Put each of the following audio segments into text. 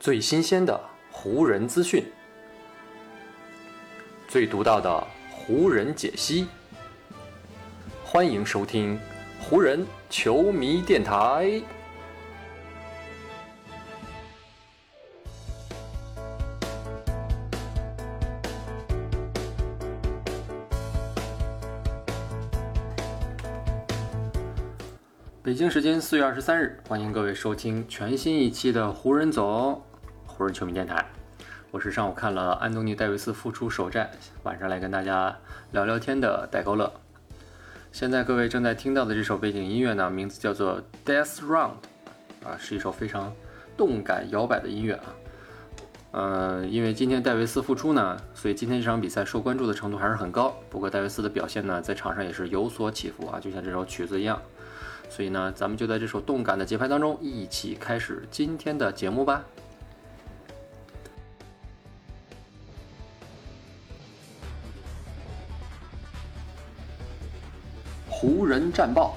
最新鲜的湖人资讯，最独到的湖人解析。欢迎收听湖人球迷电台。北京时间四月二十三日，欢迎各位收听全新一期的湖人总湖人球迷电台。我是上午看了安东尼戴维斯复出首战，晚上来跟大家聊聊天的戴高乐。现在各位正在听到的这首背景音乐呢，名字叫做《Death Round》，啊，是一首非常动感摇摆的音乐啊。呃，因为今天戴维斯复出呢，所以今天这场比赛受关注的程度还是很高。不过戴维斯的表现呢，在场上也是有所起伏啊，就像这首曲子一样。所以呢，咱们就在这首动感的节拍当中，一起开始今天的节目吧。湖人战报。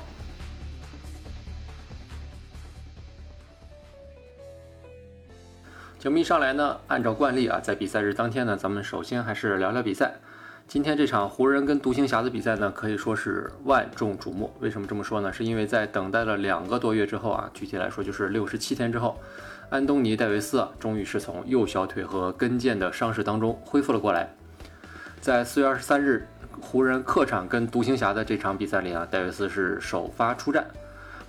球迷上来呢，按照惯例啊，在比赛日当天呢，咱们首先还是聊聊比赛。今天这场湖人跟独行侠的比赛呢，可以说是万众瞩目。为什么这么说呢？是因为在等待了两个多月之后啊，具体来说就是六十七天之后，安东尼戴维斯啊，终于是从右小腿和跟腱的伤势当中恢复了过来。在四月二十三日，湖人客场跟独行侠的这场比赛里啊，戴维斯是首发出战。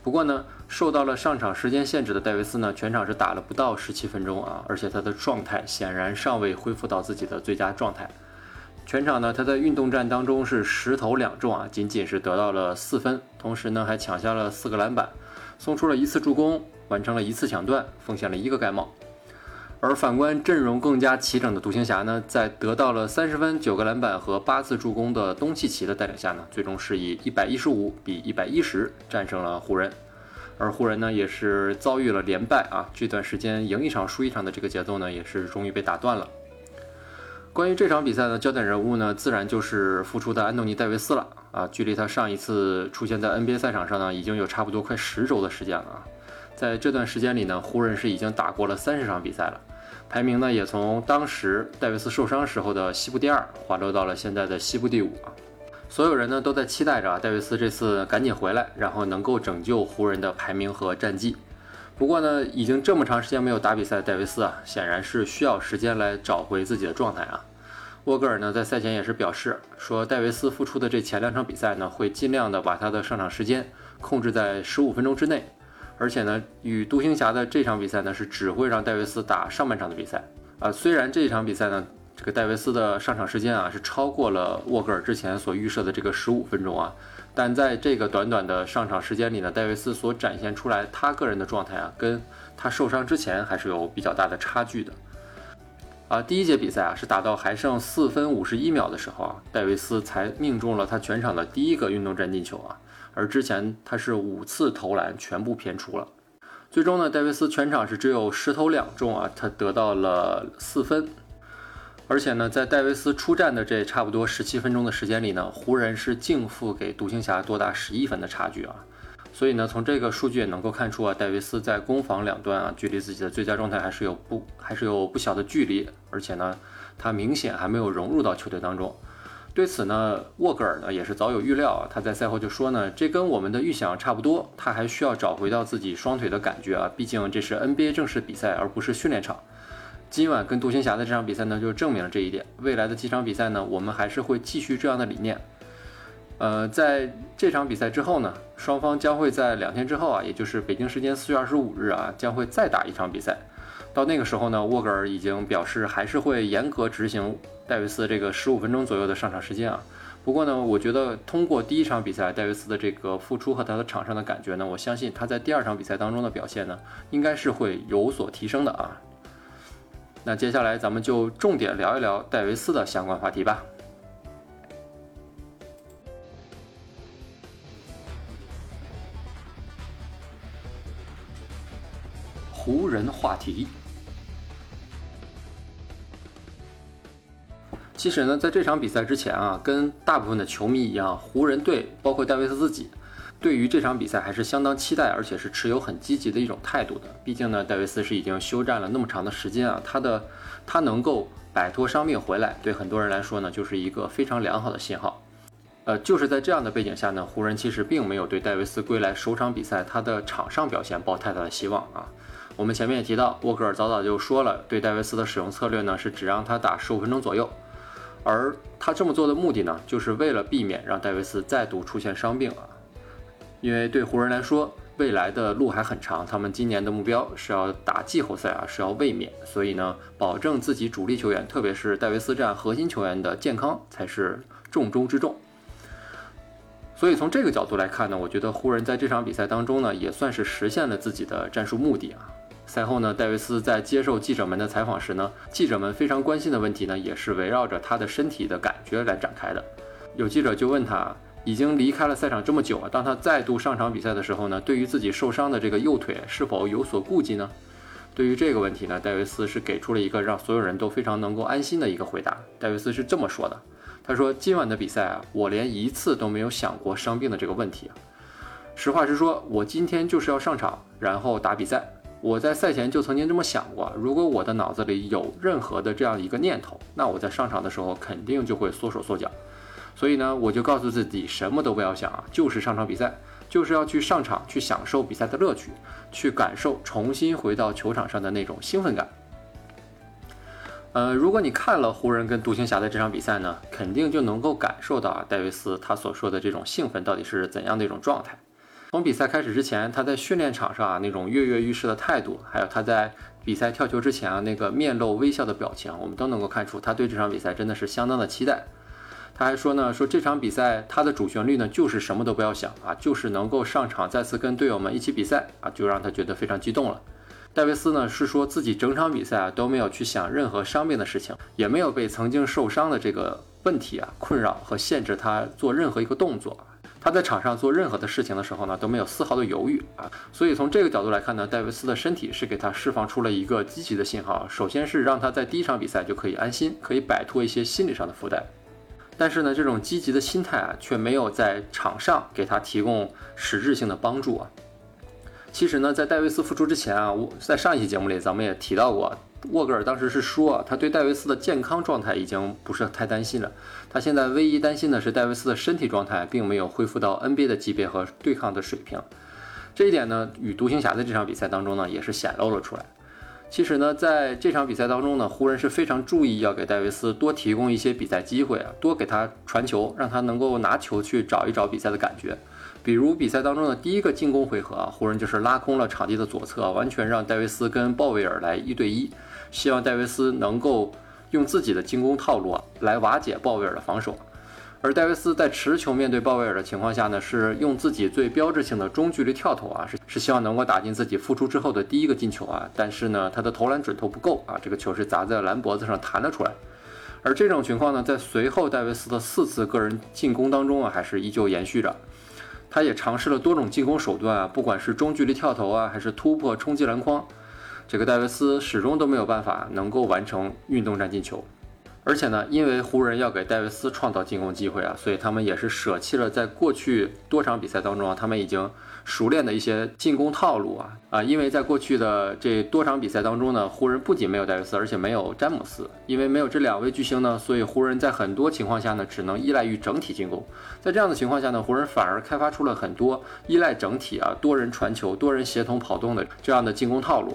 不过呢，受到了上场时间限制的戴维斯呢，全场是打了不到十七分钟啊，而且他的状态显然尚未恢复到自己的最佳状态。全场呢，他在运动战当中是十投两中啊，仅仅是得到了四分，同时呢还抢下了四个篮板，送出了一次助攻，完成了一次抢断，奉献了一个盖帽。而反观阵容更加齐整的独行侠呢，在得到了三十分、九个篮板和八次助攻的东契奇的带领下呢，最终是以一百一十五比一百一十战胜了湖人。而湖人呢，也是遭遇了连败啊，这段时间赢一场输一场的这个节奏呢，也是终于被打断了。关于这场比赛的，焦点人物呢，自然就是复出的安东尼戴维斯了啊！距离他上一次出现在 NBA 赛场上呢，已经有差不多快十周的时间了啊！在这段时间里呢，湖人是已经打过了三十场比赛了，排名呢也从当时戴维斯受伤时候的西部第二滑落到了现在的西部第五啊！所有人呢都在期待着，戴维斯这次赶紧回来，然后能够拯救湖人的排名和战绩。不过呢，已经这么长时间没有打比赛，戴维斯啊，显然是需要时间来找回自己的状态啊。沃格尔呢，在赛前也是表示说，戴维斯复出的这前两场比赛呢，会尽量的把他的上场时间控制在十五分钟之内，而且呢，与独行侠的这场比赛呢，是只会让戴维斯打上半场的比赛啊。虽然这场比赛呢，这个戴维斯的上场时间啊，是超过了沃格尔之前所预设的这个十五分钟啊。但在这个短短的上场时间里呢，戴维斯所展现出来他个人的状态啊，跟他受伤之前还是有比较大的差距的。啊，第一节比赛啊是打到还剩四分五十一秒的时候啊，戴维斯才命中了他全场的第一个运动战进球啊，而之前他是五次投篮全部偏出了。最终呢，戴维斯全场是只有十投两中啊，他得到了四分。而且呢，在戴维斯出战的这差不多十七分钟的时间里呢，湖人是净负给独行侠多达十一分的差距啊。所以呢，从这个数据也能够看出啊，戴维斯在攻防两端啊，距离自己的最佳状态还是有不还是有不小的距离。而且呢，他明显还没有融入到球队当中。对此呢，沃格尔呢也是早有预料啊，他在赛后就说呢，这跟我们的预想差不多，他还需要找回到自己双腿的感觉啊，毕竟这是 NBA 正式比赛，而不是训练场。今晚跟独行侠的这场比赛呢，就证明了这一点。未来的几场比赛呢，我们还是会继续这样的理念。呃，在这场比赛之后呢，双方将会在两天之后啊，也就是北京时间四月二十五日啊，将会再打一场比赛。到那个时候呢，沃格尔已经表示还是会严格执行戴维斯这个十五分钟左右的上场时间啊。不过呢，我觉得通过第一场比赛戴维斯的这个付出和他的场上的感觉呢，我相信他在第二场比赛当中的表现呢，应该是会有所提升的啊。那接下来咱们就重点聊一聊戴维斯的相关话题吧。湖人话题。其实呢，在这场比赛之前啊，跟大部分的球迷一样，湖人队包括戴维斯自己。对于这场比赛还是相当期待，而且是持有很积极的一种态度的。毕竟呢，戴维斯是已经休战了那么长的时间啊，他的他能够摆脱伤病回来，对很多人来说呢，就是一个非常良好的信号。呃，就是在这样的背景下呢，湖人其实并没有对戴维斯归来首场比赛他的场上表现抱太大的希望啊。我们前面也提到，沃格尔早早就说了，对戴维斯的使用策略呢是只让他打十五分钟左右，而他这么做的目的呢，就是为了避免让戴维斯再度出现伤病啊。因为对湖人来说，未来的路还很长，他们今年的目标是要打季后赛啊，是要卫冕，所以呢，保证自己主力球员，特别是戴维斯这样核心球员的健康才是重中之重。所以从这个角度来看呢，我觉得湖人在这场比赛当中呢，也算是实现了自己的战术目的啊。赛后呢，戴维斯在接受记者们的采访时呢，记者们非常关心的问题呢，也是围绕着他的身体的感觉来展开的。有记者就问他，已经离开了赛场这么久啊，当他再度上场比赛的时候呢，对于自己受伤的这个右腿是否有所顾忌呢？对于这个问题呢，戴维斯是给出了一个让所有人都非常能够安心的一个回答。戴维斯是这么说的。他说：“今晚的比赛啊，我连一次都没有想过伤病的这个问题。实话实说，我今天就是要上场，然后打比赛。我在赛前就曾经这么想过，如果我的脑子里有任何的这样一个念头，那我在上场的时候肯定就会缩手缩脚。所以呢，我就告诉自己什么都不要想啊，就是上场比赛，就是要去上场去享受比赛的乐趣，去感受重新回到球场上的那种兴奋感。”呃，如果你看了湖人跟独行侠的这场比赛呢，肯定就能够感受到啊，戴维斯他所说的这种兴奋到底是怎样的一种状态。从比赛开始之前，他在训练场上啊那种跃跃欲试的态度，还有他在比赛跳球之前啊那个面露微笑的表情，我们都能够看出他对这场比赛真的是相当的期待。他还说呢，说这场比赛他的主旋律呢就是什么都不要想啊，就是能够上场再次跟队友们一起比赛啊，就让他觉得非常激动了。戴维斯呢是说自己整场比赛啊都没有去想任何伤病的事情，也没有被曾经受伤的这个问题啊困扰和限制他做任何一个动作。他在场上做任何的事情的时候呢都没有丝毫的犹豫啊。所以从这个角度来看呢，戴维斯的身体是给他释放出了一个积极的信号。首先是让他在第一场比赛就可以安心，可以摆脱一些心理上的负担。但是呢，这种积极的心态啊却没有在场上给他提供实质性的帮助啊。其实呢，在戴维斯复出之前啊，我在上一期节目里咱们也提到过，沃格尔当时是说他对戴维斯的健康状态已经不是太担心了，他现在唯一担心的是戴维斯的身体状态并没有恢复到 NBA 的级别和对抗的水平。这一点呢，与独行侠的这场比赛当中呢，也是显露了出来。其实呢，在这场比赛当中呢，湖人是非常注意要给戴维斯多提供一些比赛机会啊，多给他传球，让他能够拿球去找一找比赛的感觉。比如比赛当中的第一个进攻回合啊，湖人就是拉空了场地的左侧，完全让戴维斯跟鲍威尔来一对一，希望戴维斯能够用自己的进攻套路啊来瓦解鲍威尔的防守。而戴维斯在持球面对鲍威尔的情况下呢，是用自己最标志性的中距离跳投啊，是是希望能够打进自己复出之后的第一个进球啊。但是呢，他的投篮准头不够啊，这个球是砸在篮脖子上弹了出来。而这种情况呢，在随后戴维斯的四次个人进攻当中啊，还是依旧延续着。他也尝试了多种进攻手段啊，不管是中距离跳投啊，还是突破冲击篮筐，这个戴维斯始终都没有办法能够完成运动战进球。而且呢，因为湖人要给戴维斯创造进攻机会啊，所以他们也是舍弃了在过去多场比赛当中啊，他们已经熟练的一些进攻套路啊啊，因为在过去的这多场比赛当中呢，湖人不仅没有戴维斯，而且没有詹姆斯，因为没有这两位巨星呢，所以湖人在很多情况下呢，只能依赖于整体进攻。在这样的情况下呢，湖人反而开发出了很多依赖整体啊，多人传球、多人协同跑动的这样的进攻套路。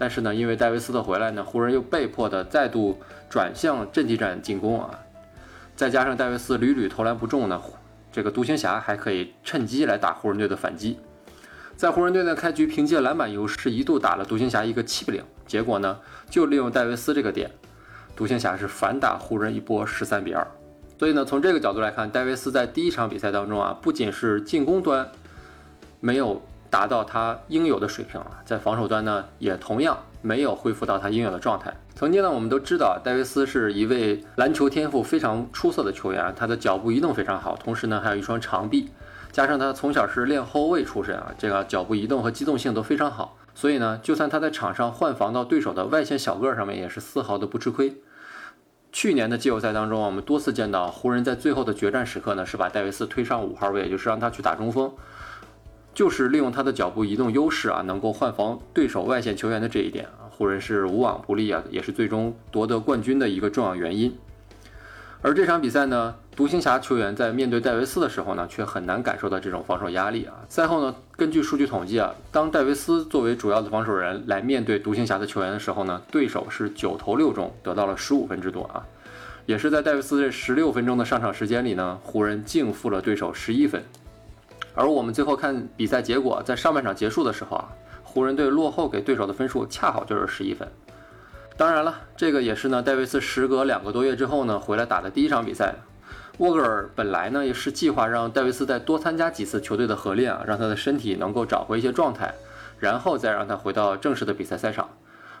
但是呢，因为戴维斯的回来呢，湖人又被迫的再度转向阵地战进攻啊，再加上戴维斯屡屡投篮不中呢，这个独行侠还可以趁机来打湖人队的反击。在湖人队的开局凭借篮板优势一度打了独行侠一个七比零，结果呢，就利用戴维斯这个点，独行侠是反打湖人一波十三比二。所以呢，从这个角度来看，戴维斯在第一场比赛当中啊，不仅是进攻端没有。达到他应有的水平啊，在防守端呢，也同样没有恢复到他应有的状态。曾经呢，我们都知道戴维斯是一位篮球天赋非常出色的球员，他的脚步移动非常好，同时呢，还有一双长臂，加上他从小是练后卫出身啊，这个脚步移动和机动性都非常好，所以呢，就算他在场上换防到对手的外线小个上面，也是丝毫的不吃亏。去年的季后赛当中，我们多次见到湖人在最后的决战时刻呢，是把戴维斯推上五号位，就是让他去打中锋。就是利用他的脚步移动优势啊，能够换防对手外线球员的这一点啊，湖人是无往不利啊，也是最终夺得冠军的一个重要原因。而这场比赛呢，独行侠球员在面对戴维斯的时候呢，却很难感受到这种防守压力啊。赛后呢，根据数据统计啊，当戴维斯作为主要的防守人来面对独行侠的球员的时候呢，对手是九投六中，得到了十五分之多啊。也是在戴维斯这十六分钟的上场时间里呢，湖人净负了对手十一分。而我们最后看比赛结果，在上半场结束的时候啊，湖人队落后给对手的分数恰好就是十一分。当然了，这个也是呢，戴维斯时隔两个多月之后呢，回来打的第一场比赛。沃格尔本来呢也是计划让戴维斯再多参加几次球队的合练啊，让他的身体能够找回一些状态，然后再让他回到正式的比赛赛场。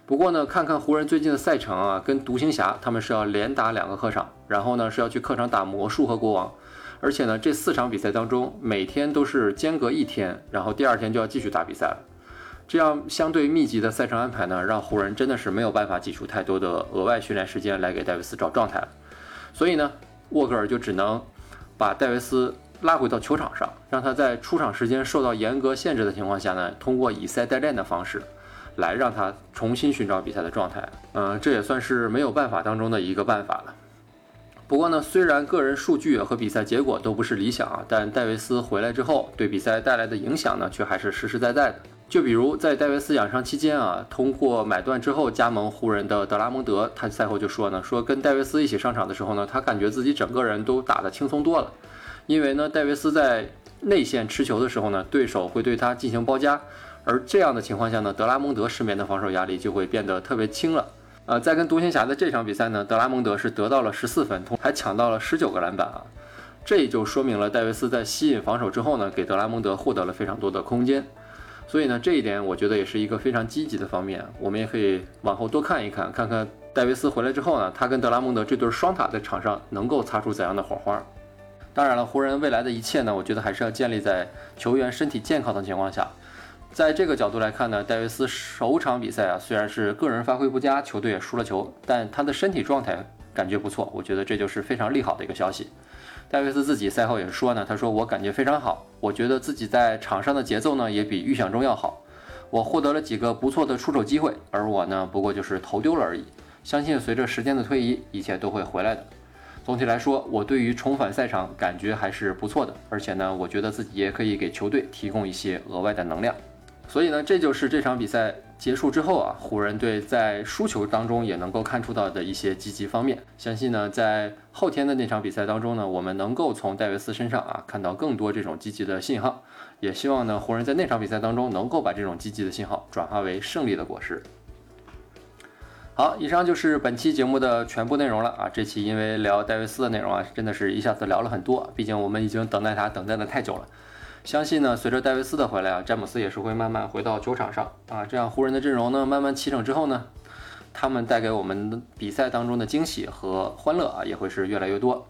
不过呢，看看湖人最近的赛程啊，跟独行侠他们是要连打两个客场，然后呢是要去客场打魔术和国王，而且呢这四场比赛当中每天都是间隔一天，然后第二天就要继续打比赛了。这样相对密集的赛程安排呢，让湖人真的是没有办法挤出太多的额外训练时间来给戴维斯找状态了。所以呢，沃格尔就只能把戴维斯拉回到球场上，让他在出场时间受到严格限制的情况下呢，通过以赛代练的方式，来让他重新寻找比赛的状态。嗯，这也算是没有办法当中的一个办法了。不过呢，虽然个人数据和比赛结果都不是理想啊，但戴维斯回来之后对比赛带来的影响呢，却还是实实在在的。就比如在戴维斯养伤期间啊，通过买断之后加盟湖人的德拉蒙德，他赛后就说呢，说跟戴维斯一起上场的时候呢，他感觉自己整个人都打得轻松多了，因为呢，戴维斯在内线持球的时候呢，对手会对他进行包夹，而这样的情况下呢，德拉蒙德身边的防守压力就会变得特别轻了。呃，在跟独行侠的这场比赛呢，德拉蒙德是得到了十四分，同还抢到了十九个篮板啊，这就说明了戴维斯在吸引防守之后呢，给德拉蒙德获得了非常多的空间。所以呢，这一点我觉得也是一个非常积极的方面。我们也可以往后多看一看，看看戴维斯回来之后呢，他跟德拉蒙德这对双塔在场上能够擦出怎样的火花。当然了，湖人未来的一切呢，我觉得还是要建立在球员身体健康的情况下。在这个角度来看呢，戴维斯首场比赛啊，虽然是个人发挥不佳，球队也输了球，但他的身体状态感觉不错，我觉得这就是非常利好的一个消息。戴维斯自己赛后也说呢，他说我感觉非常好，我觉得自己在场上的节奏呢也比预想中要好，我获得了几个不错的出手机会，而我呢不过就是投丢了而已。相信随着时间的推移，一切都会回来的。总体来说，我对于重返赛场感觉还是不错的，而且呢，我觉得自己也可以给球队提供一些额外的能量。所以呢，这就是这场比赛结束之后啊，湖人队在输球当中也能够看出到的一些积极方面。相信呢，在后天的那场比赛当中呢，我们能够从戴维斯身上啊看到更多这种积极的信号。也希望呢，湖人在那场比赛当中能够把这种积极的信号转化为胜利的果实。好，以上就是本期节目的全部内容了啊。这期因为聊戴维斯的内容啊，真的是一下子聊了很多，毕竟我们已经等待他等待的太久了。相信呢，随着戴维斯的回来啊，詹姆斯也是会慢慢回到球场上啊，这样湖人的阵容呢慢慢齐整之后呢，他们带给我们比赛当中的惊喜和欢乐啊，也会是越来越多。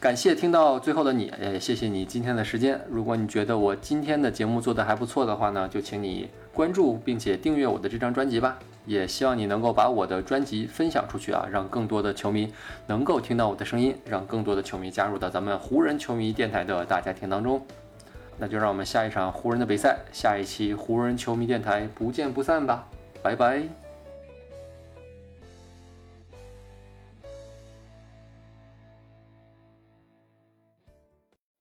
感谢听到最后的你，也谢谢你今天的时间。如果你觉得我今天的节目做得还不错的话呢，就请你关注并且订阅我的这张专辑吧。也希望你能够把我的专辑分享出去啊，让更多的球迷能够听到我的声音，让更多的球迷加入到咱们湖人球迷电台的大家庭当中。那就让我们下一场湖人的比赛，下一期湖人球迷电台不见不散吧，拜拜。